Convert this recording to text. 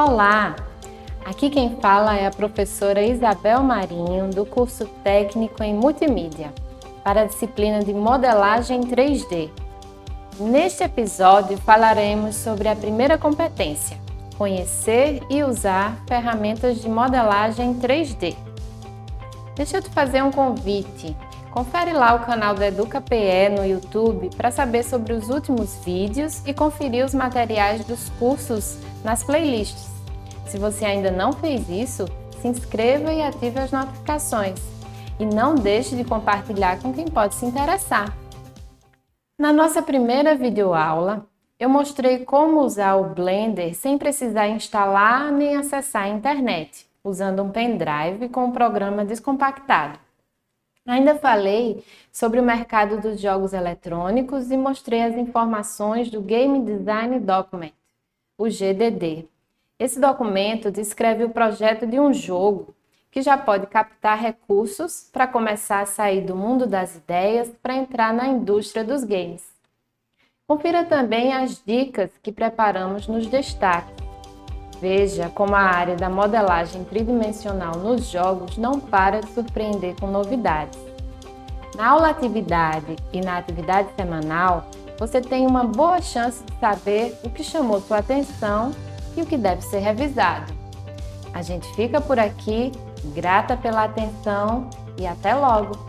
Olá! Aqui quem fala é a professora Isabel Marinho, do curso técnico em multimídia, para a disciplina de modelagem 3D. Neste episódio falaremos sobre a primeira competência, conhecer e usar ferramentas de modelagem 3D. Deixa eu te fazer um convite. Confere lá o canal do EducaPE no YouTube para saber sobre os últimos vídeos e conferir os materiais dos cursos nas playlists. Se você ainda não fez isso, se inscreva e ative as notificações. E não deixe de compartilhar com quem pode se interessar. Na nossa primeira videoaula, eu mostrei como usar o Blender sem precisar instalar nem acessar a internet, usando um pendrive com o programa descompactado. Ainda falei sobre o mercado dos jogos eletrônicos e mostrei as informações do Game Design Document, o GDD. Esse documento descreve o projeto de um jogo que já pode captar recursos para começar a sair do mundo das ideias para entrar na indústria dos games. Confira também as dicas que preparamos nos destaques. Veja como a área da modelagem tridimensional nos jogos não para de surpreender com novidades. Na aula atividade e na atividade semanal, você tem uma boa chance de saber o que chamou sua atenção e o que deve ser revisado. A gente fica por aqui, grata pela atenção e até logo!